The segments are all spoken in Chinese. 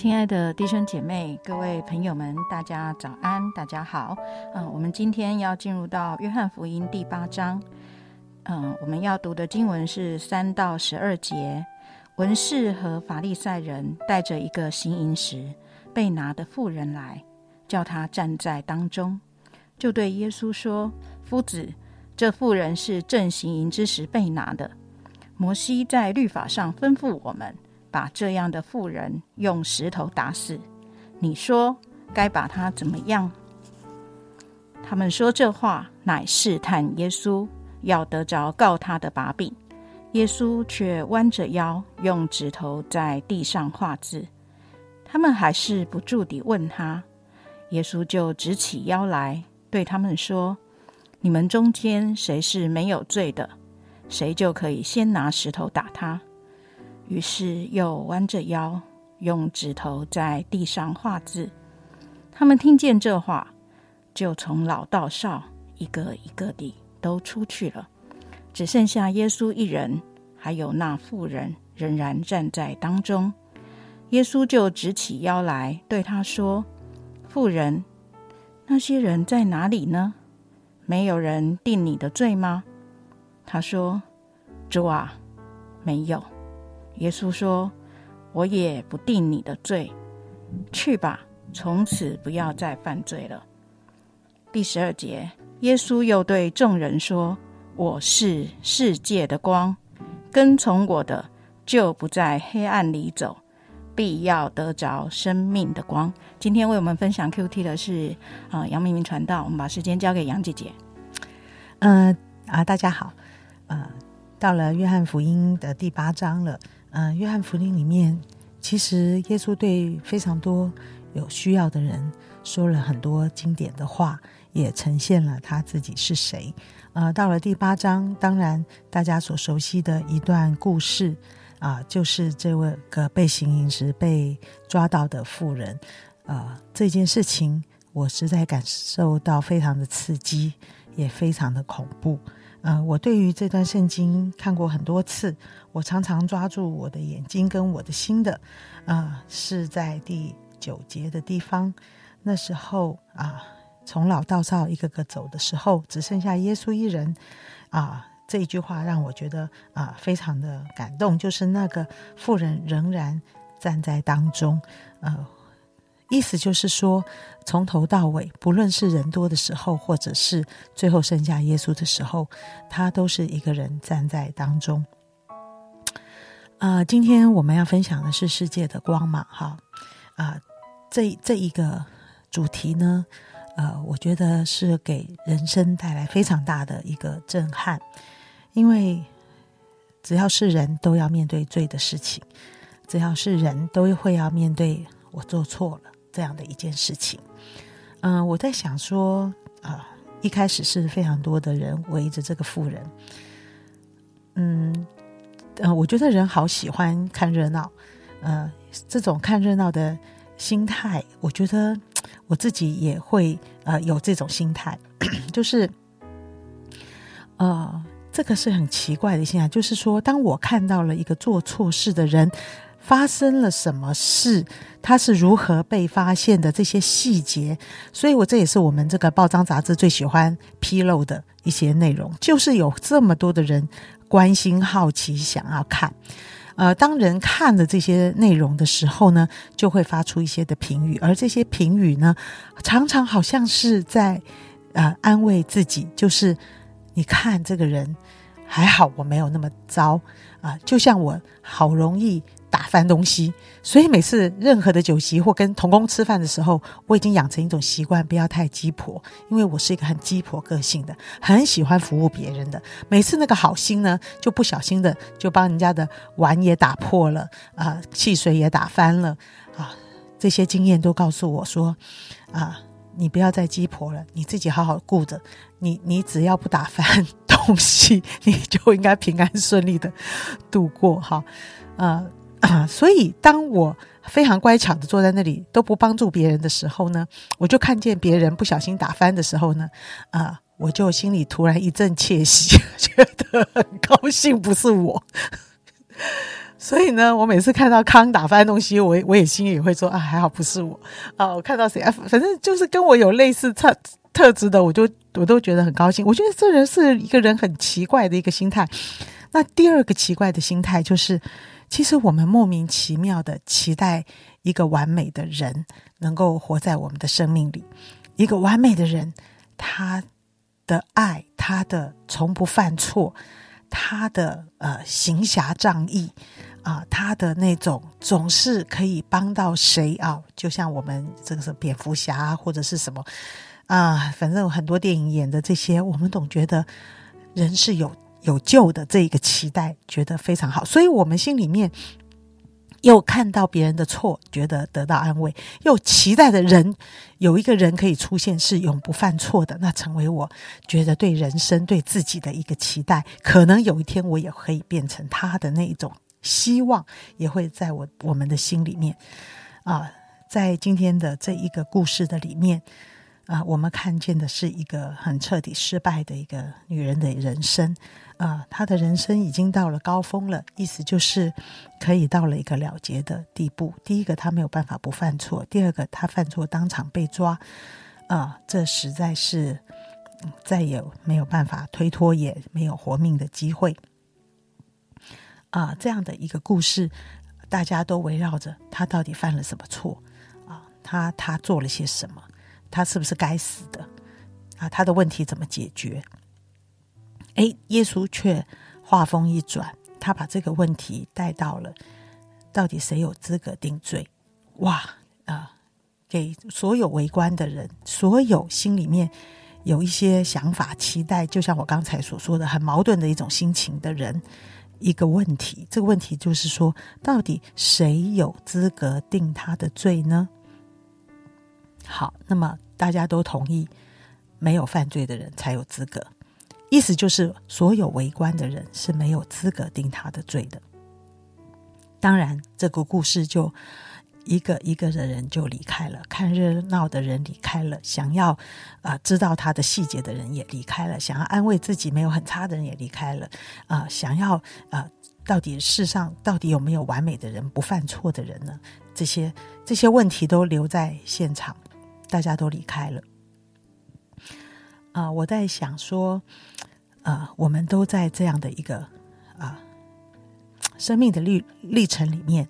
亲爱的弟兄姐妹、各位朋友们，大家早安，大家好。嗯，我们今天要进入到约翰福音第八章。嗯，我们要读的经文是三到十二节。文士和法利赛人带着一个行淫时被拿的妇人来，叫他站在当中，就对耶稣说：“夫子，这妇人是正行淫之时被拿的。摩西在律法上吩咐我们。”把这样的妇人用石头打死，你说该把他怎么样？他们说这话乃试探耶稣，要得着告他的把柄。耶稣却弯着腰，用指头在地上画字。他们还是不住地问他，耶稣就直起腰来，对他们说：“你们中间谁是没有罪的，谁就可以先拿石头打他。”于是又弯着腰，用指头在地上画字。他们听见这话，就从老到少，一个一个地都出去了，只剩下耶稣一人，还有那妇人仍然站在当中。耶稣就直起腰来，对他说：“妇人，那些人在哪里呢？没有人定你的罪吗？”他说：“主啊，没有。”耶稣说：“我也不定你的罪，去吧，从此不要再犯罪了。”第十二节，耶稣又对众人说：“我是世界的光，跟从我的就不在黑暗里走，必要得着生命的光。”今天为我们分享 Q T 的是啊杨明明传道，我们把时间交给杨姐姐。嗯啊，大家好，呃，到了约翰福音的第八章了。嗯，约翰福音里面，其实耶稣对非常多有需要的人说了很多经典的话，也呈现了他自己是谁。呃，到了第八章，当然大家所熟悉的一段故事啊，就是这位个被行淫时被抓到的妇人。呃，这件事情我实在感受到非常的刺激，也非常的恐怖。呃，我对于这段圣经看过很多次，我常常抓住我的眼睛跟我的心的，啊，是在第九节的地方。那时候啊，从老到少一个个走的时候，只剩下耶稣一人。啊，这一句话让我觉得啊，非常的感动，就是那个妇人仍然站在当中，呃。意思就是说，从头到尾，不论是人多的时候，或者是最后剩下耶稣的时候，他都是一个人站在当中。啊，今天我们要分享的是世界的光芒，哈，啊，这这一个主题呢，呃，我觉得是给人生带来非常大的一个震撼，因为只要是人都要面对罪的事情，只要是人都会要面对我做错了。这样的一件事情，嗯，我在想说，啊，一开始是非常多的人围着这个妇人，嗯，呃，我觉得人好喜欢看热闹，呃，这种看热闹的心态，我觉得我自己也会呃有这种心态，就是，呃，这个是很奇怪的现象，就是说，当我看到了一个做错事的人。发生了什么事？他是如何被发现的？这些细节，所以我这也是我们这个报章杂志最喜欢披露的一些内容，就是有这么多的人关心、好奇、想要看。呃，当人看了这些内容的时候呢，就会发出一些的评语，而这些评语呢，常常好像是在呃安慰自己，就是你看这个人还好，我没有那么糟啊，就像我好容易。打翻东西，所以每次任何的酒席或跟同工吃饭的时候，我已经养成一种习惯，不要太鸡婆，因为我是一个很鸡婆个性的，很喜欢服务别人的。每次那个好心呢，就不小心的就帮人家的碗也打破了啊，汽水也打翻了啊。这些经验都告诉我说啊，你不要再鸡婆了，你自己好好顾着，你你只要不打翻东西，你就应该平安顺利的度过哈，呃。啊，所以当我非常乖巧的坐在那里都不帮助别人的时候呢，我就看见别人不小心打翻的时候呢，啊，我就心里突然一阵窃喜，觉得很高兴，不是我。所以呢，我每次看到康打翻东西，我我也心里也会说啊，还好不是我啊。我看到谁啊，反正就是跟我有类似特特质的，我就我都觉得很高兴。我觉得这人是一个人很奇怪的一个心态。那第二个奇怪的心态就是，其实我们莫名其妙的期待一个完美的人能够活在我们的生命里，一个完美的人，他的爱，他的从不犯错。他的呃行侠仗义啊，他的那种总是可以帮到谁啊？就像我们这个是蝙蝠侠或者是什么啊，反正很多电影演的这些，我们总觉得人是有有救的这一个期待，觉得非常好，所以我们心里面。又看到别人的错，觉得得到安慰；又期待的人有一个人可以出现，是永不犯错的，那成为我觉得对人生、对自己的一个期待。可能有一天我也可以变成他的那一种希望，也会在我我们的心里面啊。在今天的这一个故事的里面啊，我们看见的是一个很彻底失败的一个女人的人生。啊，她的人生已经到了高峰了，意思就是可以到了一个了结的地步。第一个，她没有办法不犯错；第二个，她犯错当场被抓，啊，这实在是再也没有办法推脱，也没有活命的机会。啊，这样的一个故事，大家都围绕着她到底犯了什么错？啊，她她做了些什么？他是不是该死的？啊，他的问题怎么解决？哎，耶稣却话锋一转，他把这个问题带到了：到底谁有资格定罪？哇啊！给所有围观的人，所有心里面有一些想法、期待，就像我刚才所说的，很矛盾的一种心情的人，一个问题。这个问题就是说，到底谁有资格定他的罪呢？好，那么大家都同意，没有犯罪的人才有资格。意思就是，所有围观的人是没有资格定他的罪的。当然，这个故事就一个一个的人就离开了，看热闹的人离开了，想要啊知道他的细节的人也离开了，想要安慰自己没有很差的人也离开了，啊，想要啊到底世上到底有没有完美的人、不犯错的人呢？这些这些问题都留在现场，大家都离开了。啊，我在想说，啊，我们都在这样的一个啊生命的历历程里面，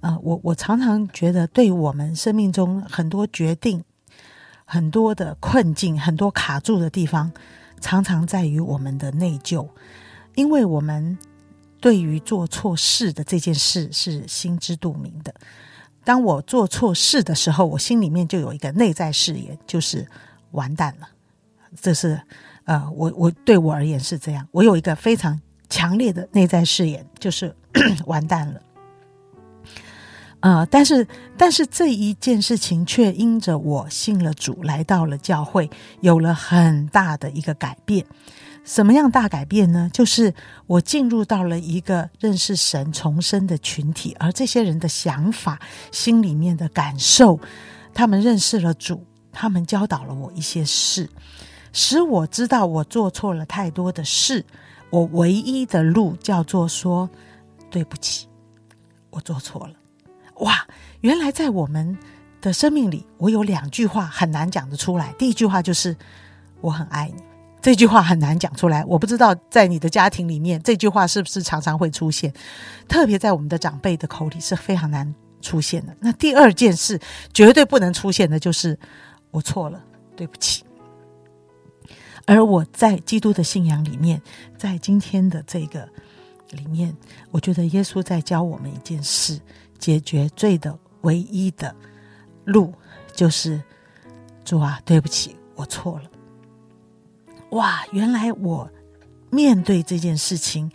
啊，我我常常觉得，对我们生命中很多决定、很多的困境、很多卡住的地方，常常在于我们的内疚，因为我们对于做错事的这件事是心知肚明的。当我做错事的时候，我心里面就有一个内在誓言，就是完蛋了。这是，呃，我我对我而言是这样，我有一个非常强烈的内在誓言，就是 完蛋了。呃，但是但是这一件事情却因着我信了主，来到了教会，有了很大的一个改变。什么样大改变呢？就是我进入到了一个认识神重生的群体，而这些人的想法、心里面的感受，他们认识了主，他们教导了我一些事。使我知道我做错了太多的事，我唯一的路叫做说对不起，我做错了。哇，原来在我们的生命里，我有两句话很难讲得出来。第一句话就是我很爱你，这句话很难讲出来。我不知道在你的家庭里面，这句话是不是常常会出现，特别在我们的长辈的口里是非常难出现的。那第二件事绝对不能出现的就是我错了，对不起。而我在基督的信仰里面，在今天的这个里面，我觉得耶稣在教我们一件事：解决罪的唯一的路，就是主啊，对不起，我错了。哇，原来我面对这件事情，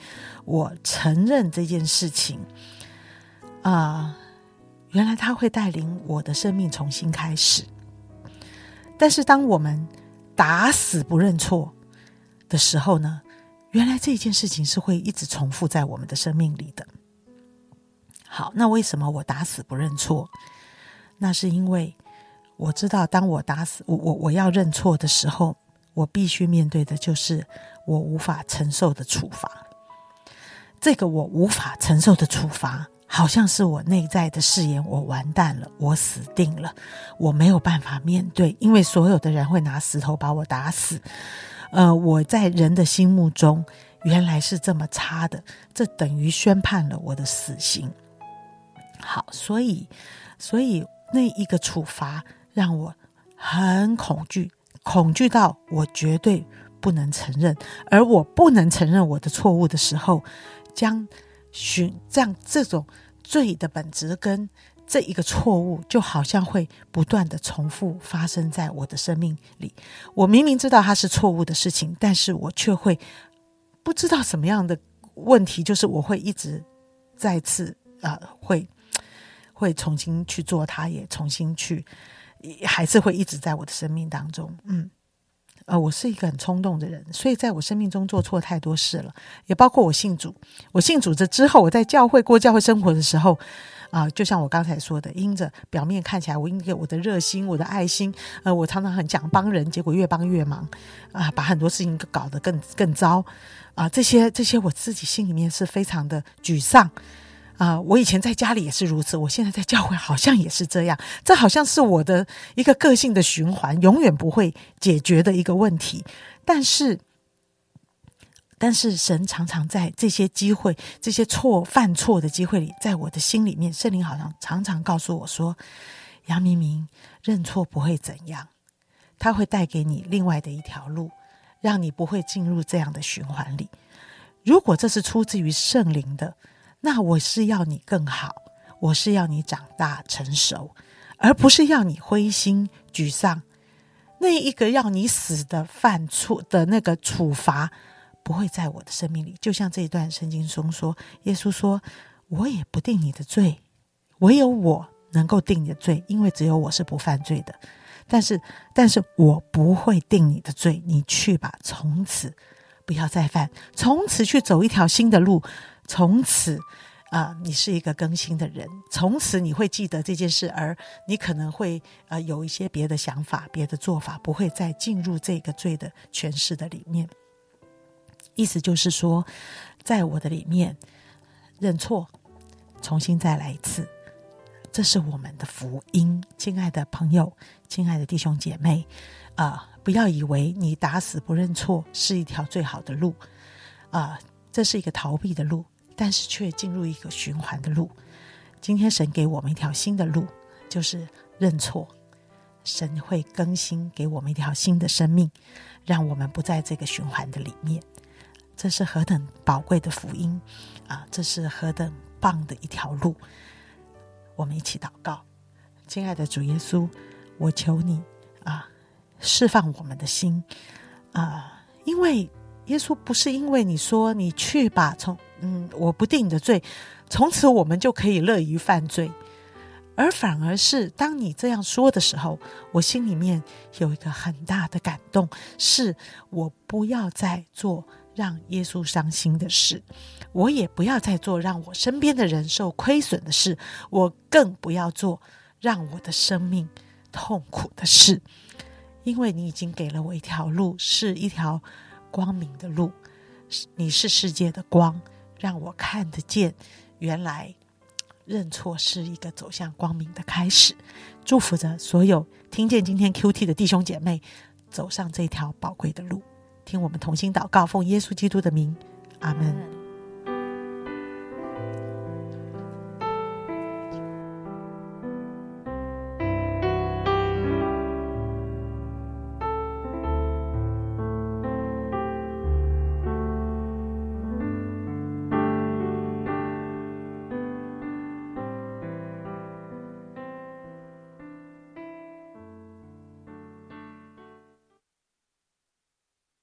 我承认这件事情啊，原来他会带领我的生命重新开始。但是当我们打死不认错的时候呢？原来这件事情是会一直重复在我们的生命里的。好，那为什么我打死不认错？那是因为我知道，当我打死我我我要认错的时候，我必须面对的就是我无法承受的处罚。这个我无法承受的处罚，好像是我内在的誓言，我完蛋了，我死定了，我没有办法面对，因为所有的人会拿石头把我打死。呃，我在人的心目中原来是这么差的，这等于宣判了我的死刑。好，所以，所以那一个处罚让我很恐惧，恐惧到我绝对不能承认，而我不能承认我的错误的时候，将寻这样这种罪的本质跟这一个错误，就好像会不断的重复发生在我的生命里。我明明知道它是错误的事情，但是我却会不知道什么样的问题，就是我会一直再次啊会。会重新去做，它也重新去，还是会一直在我的生命当中。嗯，呃，我是一个很冲动的人，所以在我生命中做错太多事了，也包括我信主。我信主这之后，我在教会过教会生活的时候，啊，就像我刚才说的，因着表面看起来，我因为我的热心、我的爱心，呃，我常常很讲帮人，结果越帮越忙，啊，把很多事情搞得更更糟，啊，这些这些，我自己心里面是非常的沮丧。啊，我以前在家里也是如此，我现在在教会好像也是这样，这好像是我的一个个性的循环，永远不会解决的一个问题。但是，但是神常常在这些机会、这些错犯错的机会里，在我的心里面，圣灵好像常常告诉我说：“杨明明，认错不会怎样，他会带给你另外的一条路，让你不会进入这样的循环里。如果这是出自于圣灵的。”那我是要你更好，我是要你长大成熟，而不是要你灰心沮丧。那一个要你死的犯错的那个处罚，不会在我的生命里。就像这一段圣经中说，耶稣说：“我也不定你的罪，唯有我能够定你的罪，因为只有我是不犯罪的。但是，但是我不会定你的罪，你去吧，从此不要再犯，从此去走一条新的路。”从此，啊，你是一个更新的人。从此你会记得这件事，而你可能会呃有一些别的想法、别的做法，不会再进入这个罪的诠释的里面。意思就是说，在我的里面认错，重新再来一次，这是我们的福音。亲爱的朋友，亲爱的弟兄姐妹，啊，不要以为你打死不认错是一条最好的路，啊，这是一个逃避的路。但是却进入一个循环的路。今天神给我们一条新的路，就是认错。神会更新给我们一条新的生命，让我们不在这个循环的里面。这是何等宝贵的福音啊！这是何等棒的一条路。我们一起祷告，亲爱的主耶稣，我求你啊，释放我们的心啊，因为耶稣不是因为你说你去吧，从。嗯，我不定你的罪，从此我们就可以乐于犯罪，而反而是当你这样说的时候，我心里面有一个很大的感动，是我不要再做让耶稣伤心的事，我也不要再做让我身边的人受亏损的事，我更不要做让我的生命痛苦的事，因为你已经给了我一条路，是一条光明的路，你是世界的光。让我看得见，原来认错是一个走向光明的开始。祝福着所有听见今天 Q T 的弟兄姐妹，走上这条宝贵的路。听我们同心祷告，奉耶稣基督的名，阿门。